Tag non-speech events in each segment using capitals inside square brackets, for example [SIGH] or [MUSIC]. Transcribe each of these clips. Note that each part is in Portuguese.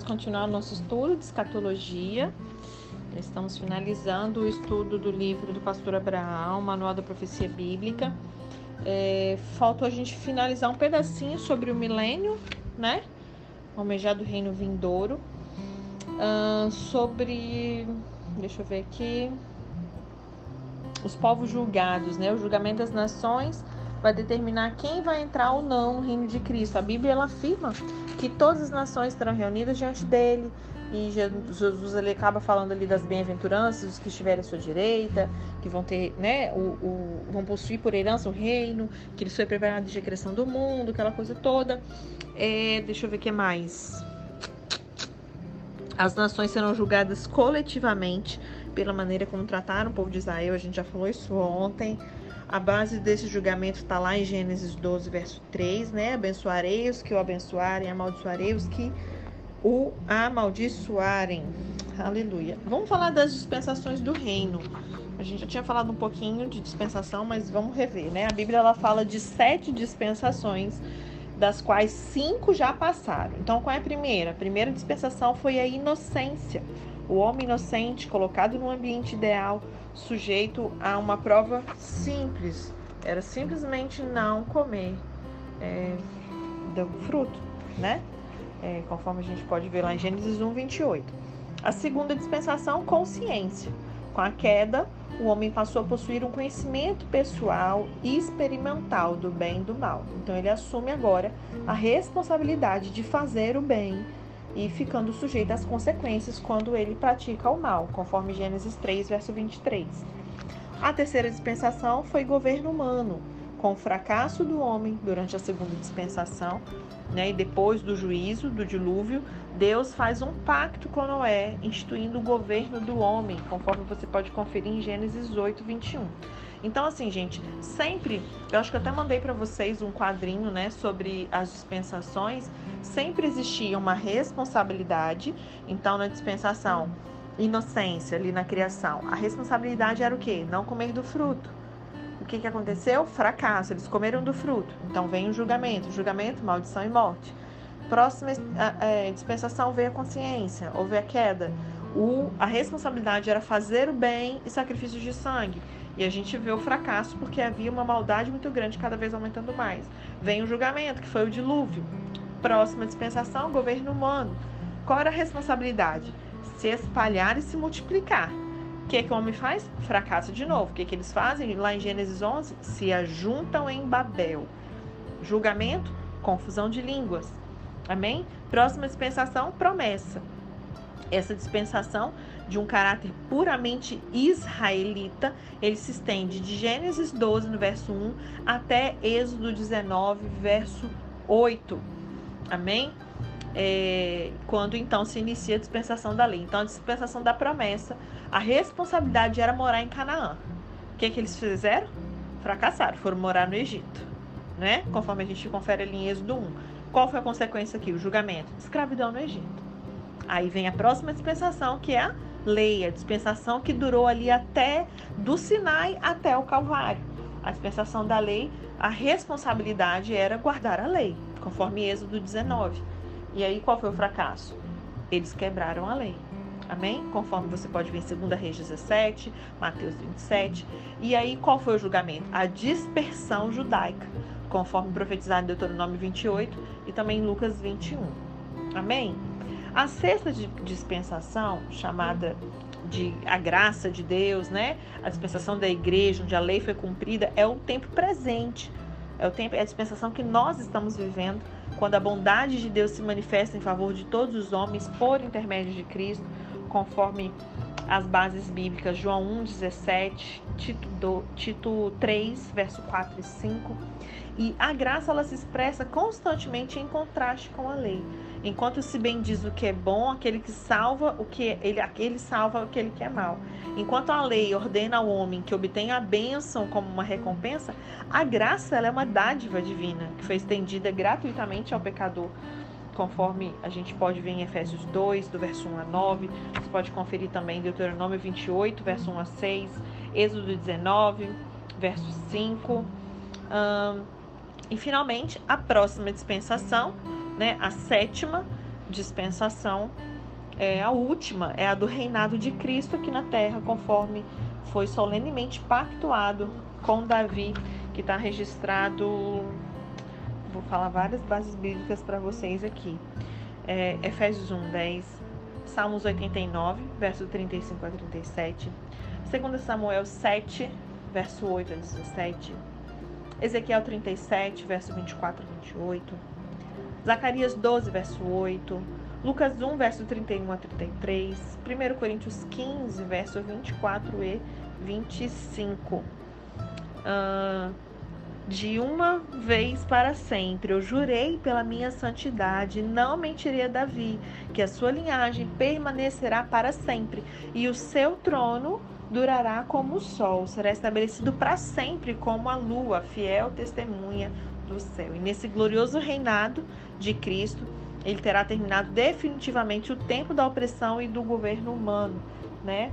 vamos continuar o nosso estudo de escatologia. Estamos finalizando o estudo do livro do pastor Abraão, Manual da Profecia Bíblica. É, faltou a gente finalizar um pedacinho sobre o milênio, né? O almejado reino vindouro. Uh, sobre. Deixa eu ver aqui. Os povos julgados, né? O julgamento das nações vai determinar quem vai entrar ou não no reino de Cristo. A Bíblia ela afirma que todas as nações estarão reunidas diante dele. E Jesus ele acaba falando ali das bem-aventuranças, os que estiverem à sua direita, que vão ter, né, o, o, vão possuir por herança o reino, que ele foi preparado de criação do mundo, aquela coisa toda. É, deixa eu ver o que mais. As nações serão julgadas coletivamente pela maneira como trataram o povo de Israel. A gente já falou isso ontem. A base desse julgamento está lá em Gênesis 12, verso 3, né? Abençoarei os que o abençoarem, amaldiçoarei os que o amaldiçoarem. Aleluia. Vamos falar das dispensações do reino. A gente já tinha falado um pouquinho de dispensação, mas vamos rever, né? A Bíblia ela fala de sete dispensações, das quais cinco já passaram. Então, qual é a primeira? A primeira dispensação foi a inocência. O homem inocente colocado num ambiente ideal sujeito a uma prova simples. Era simplesmente não comer é, do fruto, né? É, conforme a gente pode ver lá em Gênesis 1, 28. A segunda dispensação, consciência. Com a queda, o homem passou a possuir um conhecimento pessoal e experimental do bem e do mal. Então, ele assume agora a responsabilidade de fazer o bem e ficando sujeito às consequências quando ele pratica o mal, conforme Gênesis 3, verso 23. A terceira dispensação foi governo humano, com o fracasso do homem durante a segunda dispensação, né, e depois do juízo, do dilúvio, Deus faz um pacto com Noé, instituindo o governo do homem, conforme você pode conferir em Gênesis 8, 21. Então, assim, gente, sempre, eu acho que eu até mandei para vocês um quadrinho, né, sobre as dispensações. Sempre existia uma responsabilidade. Então, na dispensação, inocência ali na criação, a responsabilidade era o quê? Não comer do fruto. Que, que aconteceu? Fracasso. Eles comeram do fruto. Então, vem o julgamento. Julgamento, maldição e morte. Próxima é, dispensação veio a consciência, houve a queda. O, a responsabilidade era fazer o bem e sacrifício de sangue. E a gente vê o fracasso porque havia uma maldade muito grande, cada vez aumentando mais. Vem o julgamento, que foi o dilúvio. Próxima dispensação, governo humano. Qual era a responsabilidade? Se espalhar e se multiplicar. Que, que o homem faz? Fracassa de novo. O que, que eles fazem? Lá em Gênesis 11, se ajuntam em Babel. Julgamento, confusão de línguas. Amém? Próxima dispensação, promessa. Essa dispensação de um caráter puramente israelita, ele se estende de Gênesis 12, no verso 1, até Êxodo 19, verso 8. Amém? É, quando então se inicia a dispensação da lei. Então, a dispensação da promessa, a responsabilidade era morar em Canaã. O que, que eles fizeram? Fracassaram, foram morar no Egito, né? Conforme a gente confere ali em Êxodo 1. Qual foi a consequência aqui? O julgamento. Escravidão no Egito. Aí vem a próxima dispensação, que é a lei, a dispensação que durou ali até do Sinai até o Calvário. A dispensação da lei, a responsabilidade era guardar a lei, conforme Êxodo 19. E aí qual foi o fracasso? Eles quebraram a lei. Amém? Conforme você pode ver em 2 Reis 17, Mateus 27. E aí qual foi o julgamento? A dispersão judaica, conforme profetizado em Deuteronômio 28 e também em Lucas 21. Amém? A sexta dispensação, chamada de a graça de Deus, né? A dispensação da igreja, onde a lei foi cumprida, é o tempo presente. É o tempo, é a dispensação que nós estamos vivendo, quando a bondade de Deus se manifesta em favor de todos os homens por intermédio de Cristo, conforme as bases bíblicas, João 1, 17, Tito, Tito 3, verso 4 e 5. E a graça ela se expressa constantemente em contraste com a lei. Enquanto se bem diz o que é bom, aquele que salva o que ele, aquele salva aquele que é mal. Enquanto a lei ordena ao homem que obtenha a bênção como uma recompensa, a graça é uma dádiva divina que foi estendida gratuitamente ao pecador. Conforme a gente pode ver em Efésios 2, do verso 1 a 9, você pode conferir também em Deuteronômio 28, verso 1 a 6, Êxodo 19, verso 5. e finalmente, a próxima dispensação, né, a sétima, dispensação é a última, é a do reinado de Cristo aqui na terra, conforme foi solenemente pactuado com Davi, que está registrado. Vou falar várias bases bíblicas para vocês aqui. É, Efésios 1, 10, Salmos 89, verso 35 a 37, 2 Samuel 7, verso 8 a 17, Ezequiel 37, verso 24 a 28, Zacarias 12, verso 8, Lucas 1, verso 31 a 33, 1 Coríntios 15, verso 24 e 25. Uh, de uma vez para sempre, eu jurei pela minha santidade, não mentirei a Davi, que a sua linhagem permanecerá para sempre, e o seu trono durará como o sol, será estabelecido para sempre como a lua, fiel testemunha do céu. E nesse glorioso reinado de Cristo, ele terá terminado definitivamente o tempo da opressão e do governo humano, né?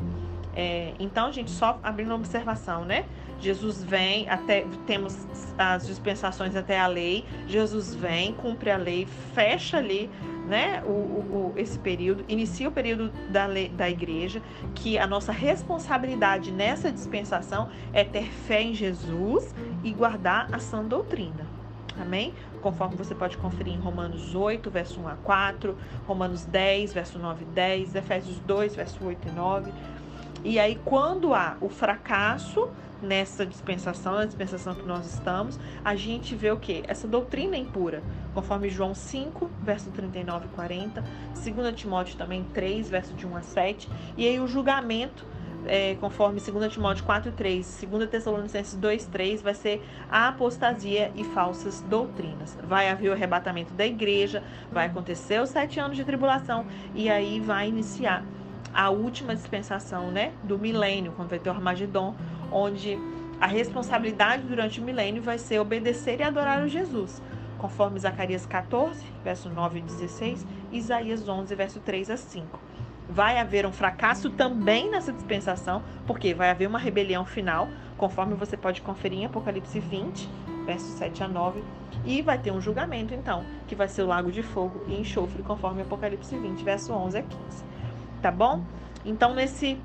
É, então, gente, só abrindo uma observação, né? Jesus vem, até temos as dispensações até a lei. Jesus vem, cumpre a lei, fecha ali, né? O, o, esse período, inicia o período da, lei, da igreja, que a nossa responsabilidade nessa dispensação é ter fé em Jesus e guardar a sã doutrina. Amém? Conforme você pode conferir em Romanos 8, verso 1 a 4, Romanos 10, verso 9 e 10, Efésios 2, verso 8 e 9. E aí, quando há o fracasso nessa dispensação, na dispensação que nós estamos, a gente vê o que? Essa doutrina é impura, conforme João 5, verso 39 e 40, 2 Timóteo também 3, verso de 1 a 7, e aí o julgamento é, conforme 2 Timóteo 4, 3, 2 Tessalonicenses 2, 3, vai ser a apostasia e falsas doutrinas. Vai haver o arrebatamento da igreja, vai acontecer os sete anos de tribulação e aí vai iniciar a última dispensação né, do milênio, quando vai ter o Armagedon, onde a responsabilidade durante o milênio vai ser obedecer e adorar o Jesus, conforme Zacarias 14, verso 9 e 16, e Isaías 11, verso 3 a 5 vai haver um fracasso também nessa dispensação, porque vai haver uma rebelião final, conforme você pode conferir em Apocalipse 20, versos 7 a 9, e vai ter um julgamento então, que vai ser o lago de fogo e enxofre, conforme Apocalipse 20, verso 11 a 15. Tá bom? Então nesse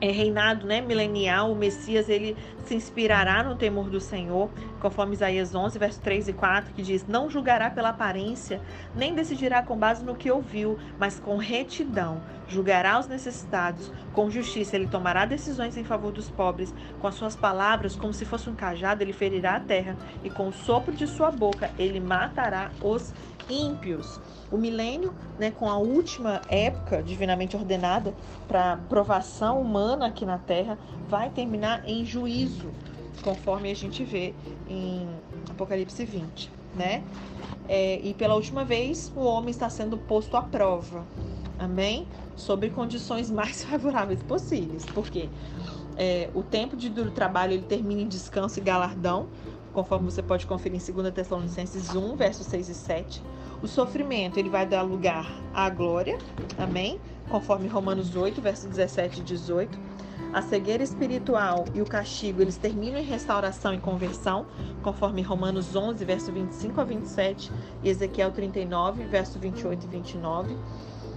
é, reinado né, milenial, o Messias ele se inspirará no temor do Senhor, conforme Isaías 11, verso 3 e 4, que diz: Não julgará pela aparência, nem decidirá com base no que ouviu, mas com retidão. Julgará os necessitados, com justiça ele tomará decisões em favor dos pobres. Com as suas palavras, como se fosse um cajado, ele ferirá a terra, e com o sopro de sua boca ele matará os ímpios. O milênio, né, com a última época divinamente ordenada para provação humana aqui na Terra, vai terminar em juízo, conforme a gente vê em Apocalipse 20, né? É, e pela última vez, o homem está sendo posto à prova, amém? Sobre condições [LAUGHS] mais favoráveis possíveis, porque é, o tempo de duro trabalho ele termina em descanso e galardão, conforme você pode conferir em 2 Tessalonicenses 1, versos 6 e 7. O sofrimento, ele vai dar lugar à glória, amém? Conforme Romanos 8, versos 17 e 18. A cegueira espiritual e o castigo, eles terminam em restauração e conversão, conforme Romanos 11, verso 25 a 27 e Ezequiel 39, verso 28 e 29.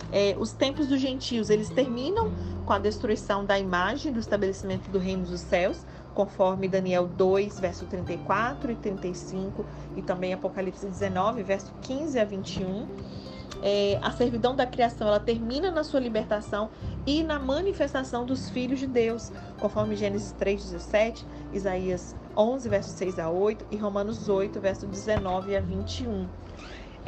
É, os tempos dos gentios, eles terminam com a destruição da imagem do estabelecimento do reino dos céus, conforme Daniel 2, verso 34 e 35, e também Apocalipse 19, verso 15 a 21. É, a servidão da criação ela termina na sua libertação e na manifestação dos filhos de Deus, conforme Gênesis 3,17, Isaías 11, verso 6 a 8 e Romanos 8, verso 19 a 21.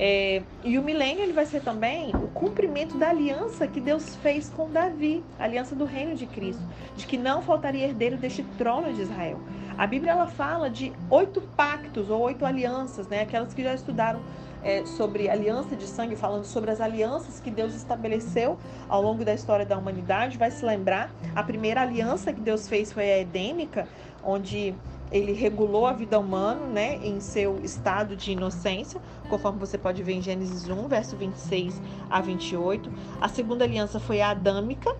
É, e o milênio ele vai ser também o cumprimento da aliança que Deus fez com Davi, a aliança do reino de Cristo, de que não faltaria herdeiro deste trono de Israel. A Bíblia ela fala de oito pactos ou oito alianças, né? Aquelas que já estudaram é, sobre aliança de sangue, falando sobre as alianças que Deus estabeleceu ao longo da história da humanidade, vai se lembrar. A primeira aliança que Deus fez foi a edênica, onde ele regulou a vida humana, né, em seu estado de inocência, conforme você pode ver em Gênesis 1, verso 26 a 28. A segunda aliança foi a adâmica,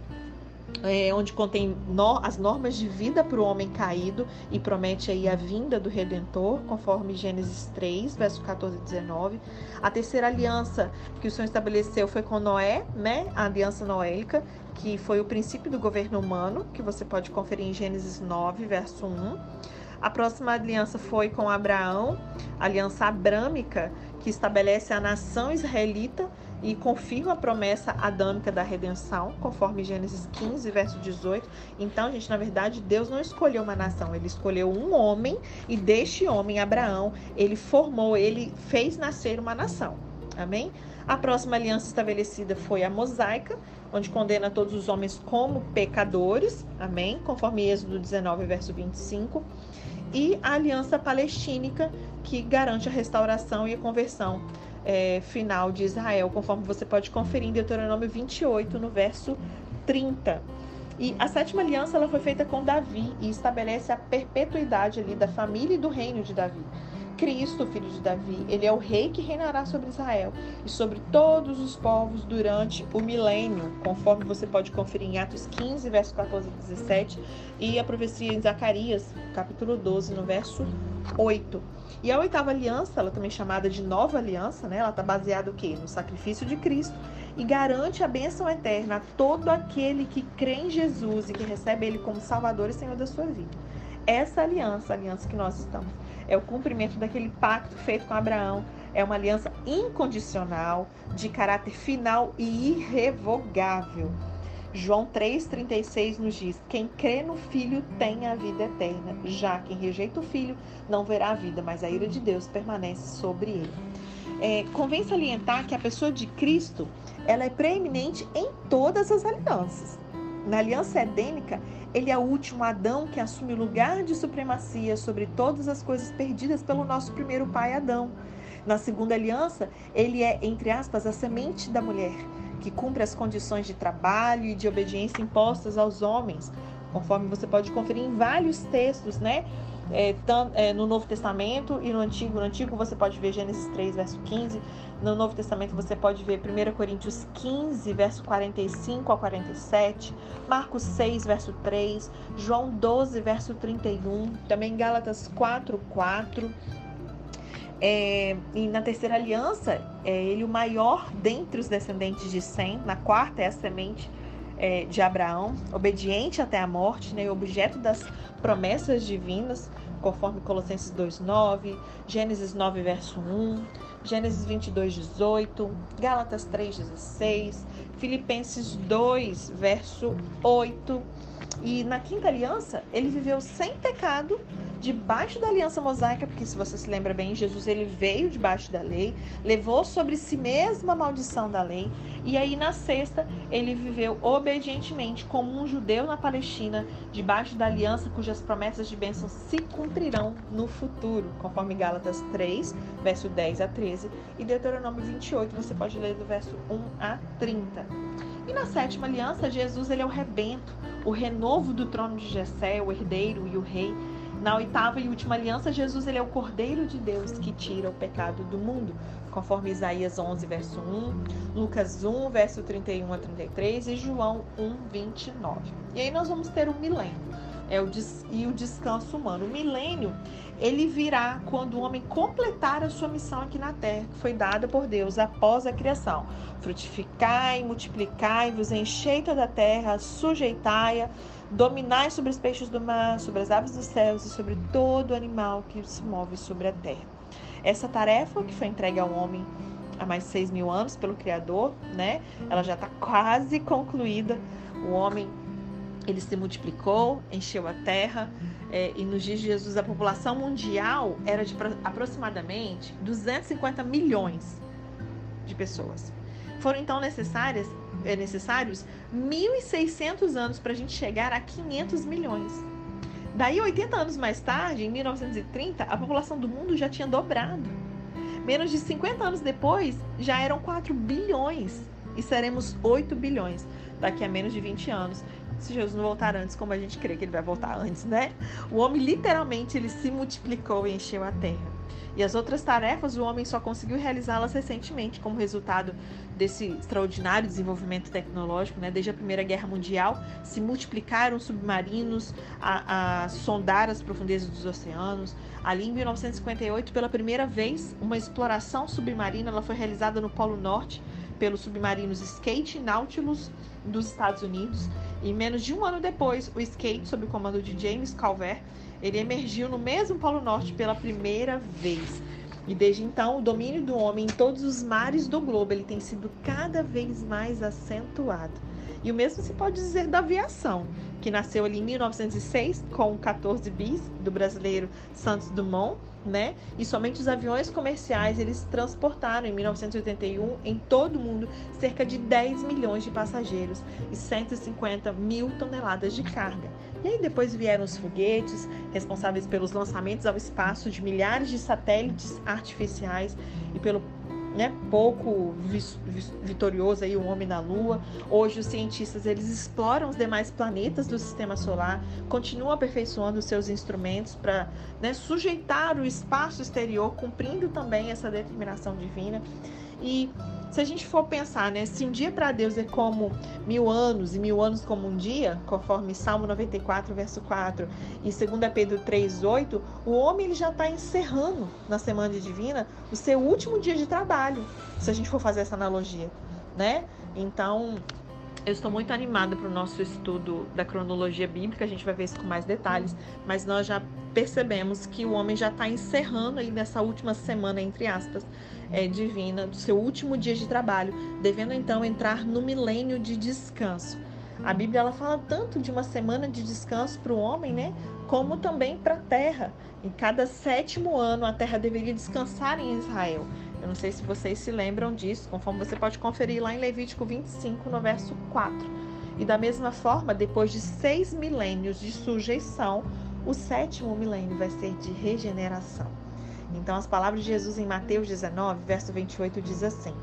é, onde contém no, as normas de vida para o homem caído e promete aí a vinda do Redentor, conforme Gênesis 3, verso 14 e 19. A terceira aliança que o Senhor estabeleceu foi com Noé, né? A aliança noélica, que foi o princípio do governo humano, que você pode conferir em Gênesis 9, verso 1. A próxima aliança foi com Abraão, aliança abrâmica, que estabelece a nação israelita e confirma a promessa adâmica da redenção, conforme Gênesis 15, verso 18. Então, gente, na verdade, Deus não escolheu uma nação, ele escolheu um homem e deste homem, Abraão, ele formou, ele fez nascer uma nação. Amém? A próxima aliança estabelecida foi a mosaica, onde condena todos os homens como pecadores. Amém? Conforme Êxodo 19, verso 25. E a aliança palestínica, que garante a restauração e a conversão é, final de Israel, conforme você pode conferir em Deuteronômio 28, no verso 30. E a sétima aliança ela foi feita com Davi e estabelece a perpetuidade ali da família e do reino de Davi. Cristo, filho de Davi, ele é o rei que reinará sobre Israel e sobre todos os povos durante o milênio, conforme você pode conferir em Atos 15, verso 14 e 17, e a profecia em Zacarias, capítulo 12, no verso 8. E a oitava aliança, ela também é chamada de nova aliança, né? Ela está baseada o quê? No sacrifício de Cristo e garante a bênção eterna a todo aquele que crê em Jesus e que recebe ele como Salvador e Senhor da sua vida. Essa aliança, a aliança que nós estamos é o cumprimento daquele pacto feito com Abraão. É uma aliança incondicional, de caráter final e irrevogável. João 3,36 nos diz: Quem crê no Filho tem a vida eterna, já quem rejeita o Filho não verá a vida, mas a ira de Deus permanece sobre ele. É, convém salientar que a pessoa de Cristo ela é preeminente em todas as alianças. Na aliança edênica, ele é o último Adão que assume o lugar de supremacia sobre todas as coisas perdidas pelo nosso primeiro pai Adão. Na segunda aliança, ele é, entre aspas, a semente da mulher, que cumpre as condições de trabalho e de obediência impostas aos homens, conforme você pode conferir em vários textos, né? É, é, no Novo Testamento e no Antigo. No Antigo você pode ver Gênesis 3, verso 15. No Novo Testamento você pode ver 1 Coríntios 15, verso 45 a 47. Marcos 6, verso 3. João 12, verso 31. Também Gálatas 4, 4. É, e na terceira aliança, é ele o maior dentre os descendentes de Sem. Na quarta é a semente é, de Abraão, obediente até a morte, né, objeto das promessas divinas, conforme Colossenses 2:9, Gênesis 9 verso 1, Gênesis 22 18, Gálatas 3:16, Filipenses 2 verso 8. E na quinta aliança, ele viveu sem pecado debaixo da aliança mosaica, porque se você se lembra bem, Jesus ele veio debaixo da lei, levou sobre si mesma a maldição da lei, e aí na sexta ele viveu obedientemente como um judeu na Palestina, debaixo da aliança cujas promessas de bênção se cumprirão no futuro, conforme Gálatas 3, verso 10 a 13, e Deuteronômio 28, você pode ler do verso 1 a 30. E na sétima aliança, Jesus ele é o rebento, o renovo do trono de Jessé, o herdeiro e o rei. Na oitava e última aliança, Jesus ele é o Cordeiro de Deus que tira o pecado do mundo, conforme Isaías 11, verso 1, Lucas 1, verso 31 a 33 e João 1, 29. E aí nós vamos ter o milênio é o e o descanso humano. O milênio, ele virá quando o homem completar a sua missão aqui na terra, que foi dada por Deus após a criação. Frutificai, multiplicai-vos, enchei toda a terra, sujeitai-a, Dominai sobre os peixes do mar, sobre as aves dos céus e sobre todo animal que se move sobre a terra. Essa tarefa que foi entregue ao homem há mais seis mil anos pelo Criador, né? Ela já está quase concluída. O homem ele se multiplicou, encheu a terra, é, e nos dias de Jesus a população mundial era de aproximadamente 250 milhões de pessoas. Foram então necessárias é necessários 1.600 anos para a gente chegar a 500 milhões. Daí, 80 anos mais tarde, em 1930, a população do mundo já tinha dobrado. Menos de 50 anos depois, já eram 4 bilhões e seremos 8 bilhões daqui a menos de 20 anos. Se Jesus não voltar antes, como a gente crê que ele vai voltar antes, né? O homem literalmente ele se multiplicou e encheu a terra. E as outras tarefas o homem só conseguiu realizá-las recentemente, como resultado desse extraordinário desenvolvimento tecnológico, né? Desde a Primeira Guerra Mundial, se multiplicaram submarinos a, a sondar as profundezas dos oceanos. Ali em 1958, pela primeira vez, uma exploração submarina ela foi realizada no Polo Norte pelos submarinos Skate e Nautilus dos Estados Unidos. E menos de um ano depois, o Skate, sob o comando de James Calvert, ele emergiu no mesmo Polo Norte pela primeira vez. E desde então, o domínio do homem em todos os mares do globo ele tem sido cada vez mais acentuado. E o mesmo se pode dizer da aviação, que nasceu ali em 1906 com 14 bis do brasileiro Santos Dumont, né? E somente os aviões comerciais eles transportaram em 1981 em todo o mundo cerca de 10 milhões de passageiros e 150 mil toneladas de carga. E aí depois vieram os foguetes, responsáveis pelos lançamentos ao espaço de milhares de satélites artificiais e pelo né, pouco vitorioso aí o homem na Lua. Hoje os cientistas eles exploram os demais planetas do Sistema Solar, continuam aperfeiçoando seus instrumentos para né, sujeitar o espaço exterior, cumprindo também essa determinação divina. E se a gente for pensar, né, se um dia para Deus é como mil anos e mil anos como um dia, conforme Salmo 94, verso 4 e 2 Pedro 3, 8, o homem ele já está encerrando na semana divina o seu último dia de trabalho, se a gente for fazer essa analogia, né? Então, eu estou muito animada para o nosso estudo da cronologia bíblica, a gente vai ver isso com mais detalhes, mas nós já percebemos que o homem já está encerrando aí nessa última semana, entre aspas, é, divina, do seu último dia de trabalho, devendo então entrar no milênio de descanso. A Bíblia ela fala tanto de uma semana de descanso para o homem, né? Como também para a terra. Em cada sétimo ano, a terra deveria descansar em Israel. Eu não sei se vocês se lembram disso, conforme você pode conferir lá em Levítico 25, no verso 4. E da mesma forma, depois de seis milênios de sujeição, o sétimo milênio vai ser de regeneração. Então, as palavras de Jesus em Mateus 19, verso 28 diz assim: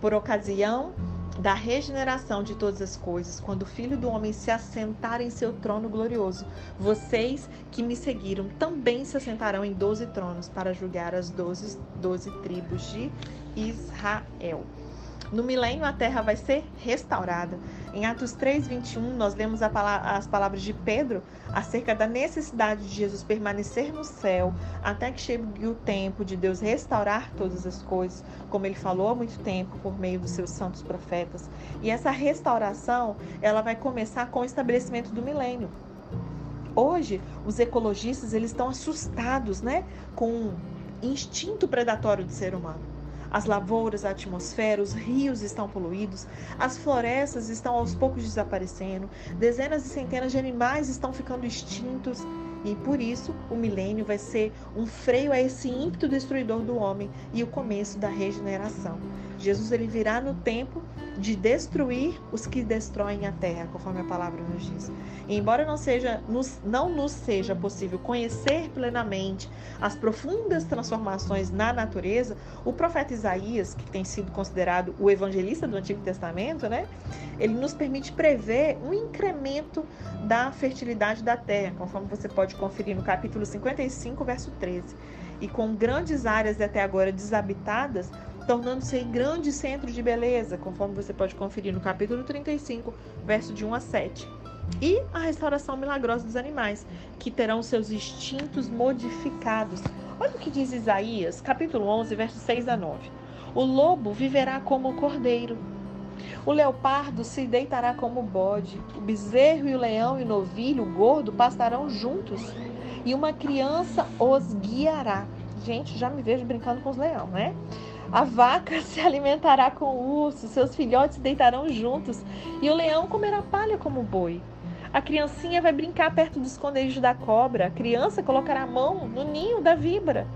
Por ocasião da regeneração de todas as coisas, quando o Filho do Homem se assentar em seu trono glorioso, vocês que me seguiram também se assentarão em doze tronos para julgar as doze, tribos de Israel. No milênio, a terra vai ser restaurada. Em Atos 3, 21, nós lemos as palavras de Pedro acerca da necessidade de Jesus permanecer no céu até que chegue o tempo de Deus restaurar todas as coisas, como ele falou há muito tempo por meio dos seus santos profetas. E essa restauração, ela vai começar com o estabelecimento do milênio. Hoje, os ecologistas eles estão assustados, né, com o instinto predatório do ser humano. As lavouras, a atmosfera, os rios estão poluídos, as florestas estão aos poucos desaparecendo, dezenas e centenas de animais estão ficando extintos. E por isso o milênio vai ser um freio a esse ímpeto destruidor do homem e o começo da regeneração. Jesus ele virá no tempo de destruir os que destroem a terra, conforme a palavra nos diz. E embora não seja nos, não nos seja possível conhecer plenamente as profundas transformações na natureza, o profeta Isaías, que tem sido considerado o evangelista do Antigo Testamento, né? Ele nos permite prever um incremento da fertilidade da terra, conforme você pode conferir no capítulo 55, verso 13. E com grandes áreas até agora desabitadas, tornando-se em grande centro de beleza, conforme você pode conferir no capítulo 35, verso de 1 a 7. E a restauração milagrosa dos animais, que terão seus instintos modificados. Olha o que diz Isaías, capítulo 11, versos 6 a 9. O lobo viverá como o cordeiro. O leopardo se deitará como o bode. O bezerro e o leão e o novilho, o gordo, pastarão juntos. E uma criança os guiará. Gente, já me vejo brincando com os leões, né? A vaca [LAUGHS] se alimentará com o urso, seus filhotes deitarão juntos, e o leão comerá palha como boi. A criancinha vai brincar perto do esconderijo da cobra, a criança colocará a mão no ninho da víbora.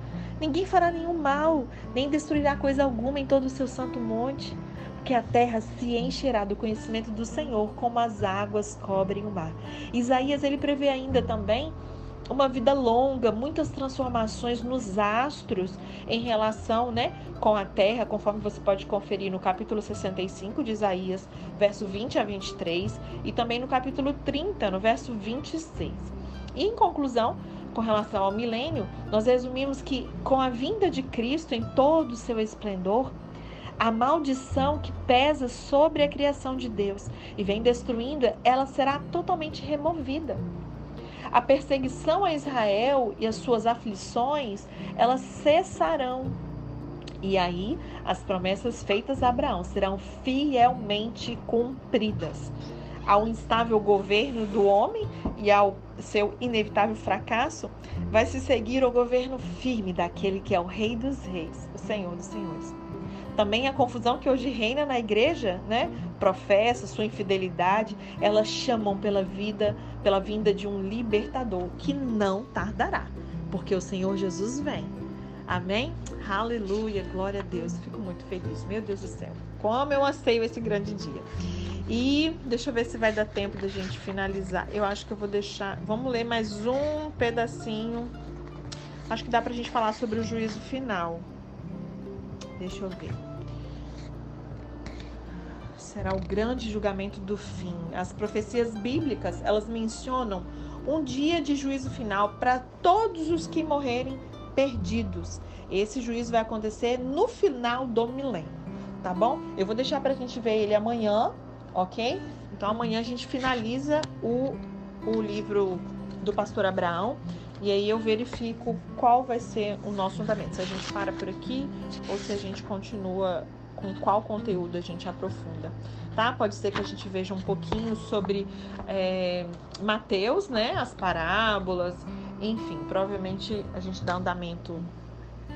Ninguém fará nenhum mal, nem destruirá coisa alguma em todo o seu santo monte, porque a terra se encherá do conhecimento do Senhor, como as águas cobrem o mar. Isaías ele prevê ainda também uma vida longa, muitas transformações nos astros em relação né, com a terra, conforme você pode conferir no capítulo 65 de Isaías, verso 20 a 23, e também no capítulo 30, no verso 26. E em conclusão, com relação ao milênio, nós resumimos que com a vinda de Cristo em todo o seu esplendor, a maldição que pesa sobre a criação de Deus e vem destruindo, ela será totalmente removida. A perseguição a Israel e as suas aflições, elas cessarão. E aí, as promessas feitas a Abraão serão fielmente cumpridas. Ao instável governo do homem e ao seu inevitável fracasso, vai se seguir o governo firme daquele que é o Rei dos Reis, o Senhor dos Senhores também a confusão que hoje reina na igreja, né? Professa sua infidelidade, elas chamam pela vida, pela vinda de um libertador que não tardará, porque o Senhor Jesus vem. Amém? Aleluia, glória a Deus. Fico muito feliz. Meu Deus do céu. Como eu anseio esse grande dia. E deixa eu ver se vai dar tempo da gente finalizar. Eu acho que eu vou deixar. Vamos ler mais um pedacinho. Acho que dá pra gente falar sobre o juízo final. Deixa eu ver será o grande julgamento do fim. As profecias bíblicas, elas mencionam um dia de juízo final para todos os que morrerem perdidos. Esse juízo vai acontecer no final do milênio, tá bom? Eu vou deixar para a gente ver ele amanhã, ok? Então amanhã a gente finaliza o, o livro do pastor Abraão e aí eu verifico qual vai ser o nosso andamento. Se a gente para por aqui ou se a gente continua com qual conteúdo a gente aprofunda, tá? Pode ser que a gente veja um pouquinho sobre é, Mateus, né? As parábolas, enfim, provavelmente a gente dá andamento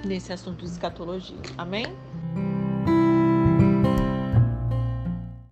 nesse assunto de escatologia. Amém?